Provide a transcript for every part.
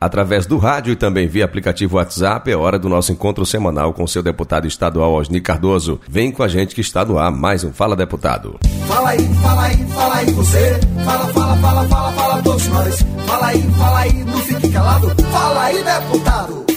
através do rádio e também via aplicativo WhatsApp. É hora do nosso encontro semanal com seu deputado estadual Osni Cardoso. Vem com a gente que está no ar mais um Fala Deputado. Fala aí, fala aí, fala aí você. Fala, fala, fala, fala, fala todos nós. Fala aí, fala aí, não fique calado. Fala aí, deputado.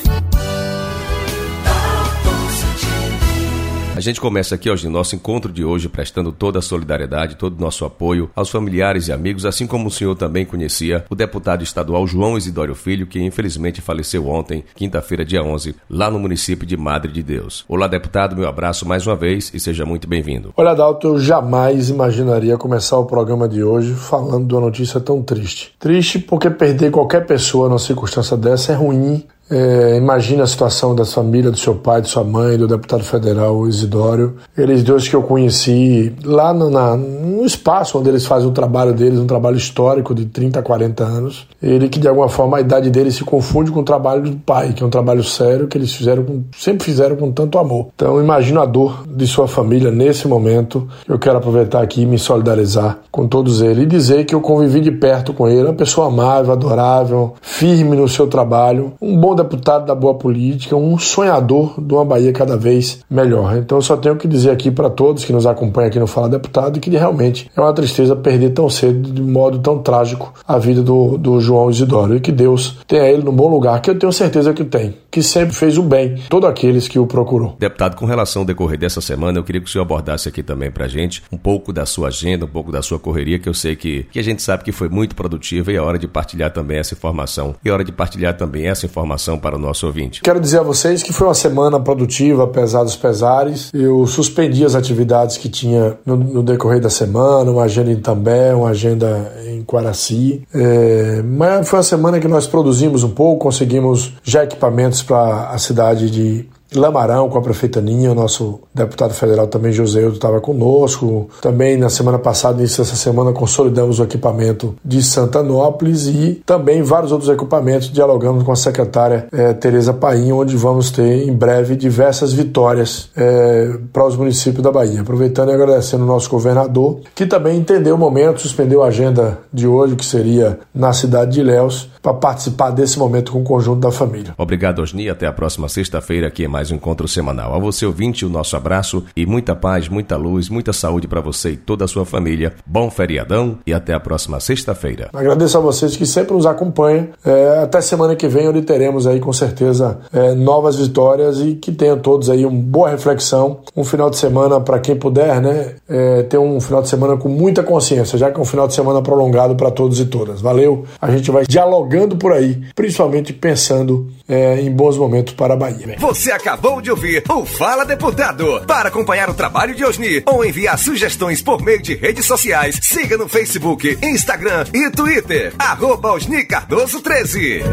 Gente começa aqui hoje, no nosso encontro de hoje, prestando toda a solidariedade, todo o nosso apoio aos familiares e amigos, assim como o senhor também conhecia o deputado estadual João Isidório Filho, que infelizmente faleceu ontem, quinta-feira, dia 11, lá no município de Madre de Deus. Olá, deputado, meu abraço mais uma vez e seja muito bem-vindo. Olha, Dalton, eu jamais imaginaria começar o programa de hoje falando de uma notícia tão triste. Triste porque perder qualquer pessoa numa circunstância dessa é ruim, é, imagina a situação da família, do seu pai, de sua mãe, do deputado federal Isidório. Eles dois que eu conheci lá no, na, no espaço onde eles fazem o trabalho deles, um trabalho histórico de 30, 40 anos. Ele que de alguma forma a idade dele se confunde com o trabalho do pai, que é um trabalho sério que eles fizeram com, sempre fizeram com tanto amor. Então imagino a dor de sua família nesse momento. Eu quero aproveitar aqui e me solidarizar com todos eles e dizer que eu convivi de perto com ele, uma pessoa amável, adorável, firme no seu trabalho, um bom deputado da boa política, um sonhador de uma Bahia cada vez melhor. Então eu só tenho que dizer aqui para todos que nos acompanham aqui no Fala Deputado que realmente é uma tristeza perder tão cedo, de modo tão trágico, a vida do, do João Isidoro. E que Deus tenha ele no bom lugar, que eu tenho certeza que tem, que sempre fez o bem, todos aqueles que o procurou. Deputado, com relação ao decorrer dessa semana, eu queria que o senhor abordasse aqui também pra gente um pouco da sua agenda, um pouco da sua correria, que eu sei que, que a gente sabe que foi muito produtiva e é hora de partilhar também essa informação. E é hora de partilhar também essa informação informação para o nosso ouvinte. Quero dizer a vocês que foi uma semana produtiva, apesar dos pesares. Eu suspendi as atividades que tinha no, no decorrer da semana, uma agenda em També, uma agenda em Quaraci. É, mas foi uma semana que nós produzimos um pouco, conseguimos já equipamentos para a cidade de Lamarão com a prefeita Ninha, o nosso deputado federal também, José Eudo, estava conosco. Também na semana passada, início dessa semana, consolidamos o equipamento de Santanópolis e também vários outros equipamentos, dialogamos com a secretária é, Tereza Paim, onde vamos ter em breve diversas vitórias é, para os municípios da Bahia. Aproveitando e agradecendo o nosso governador, que também entendeu o momento, suspendeu a agenda de hoje, que seria na cidade de Ilhéus, para participar desse momento com o conjunto da família. Obrigado, Osni. Até a próxima sexta-feira, aqui é mais um encontro semanal. A você, ouvinte, o nosso abraço e muita paz, muita luz, muita saúde para você e toda a sua família. Bom feriadão e até a próxima sexta-feira. Agradeço a vocês que sempre nos acompanham. É, até semana que vem, onde teremos aí com certeza é, novas vitórias e que tenham todos aí uma boa reflexão. Um final de semana, para quem puder, né? É, ter um final de semana com muita consciência, já que é um final de semana prolongado para todos e todas. Valeu. A gente vai dialogar jogando por aí, principalmente pensando é, em bons momentos para a Bahia. Você acabou de ouvir o Fala Deputado. Para acompanhar o trabalho de Osni ou enviar sugestões por meio de redes sociais, siga no Facebook, Instagram e Twitter. Arroba Osni Cardoso 13.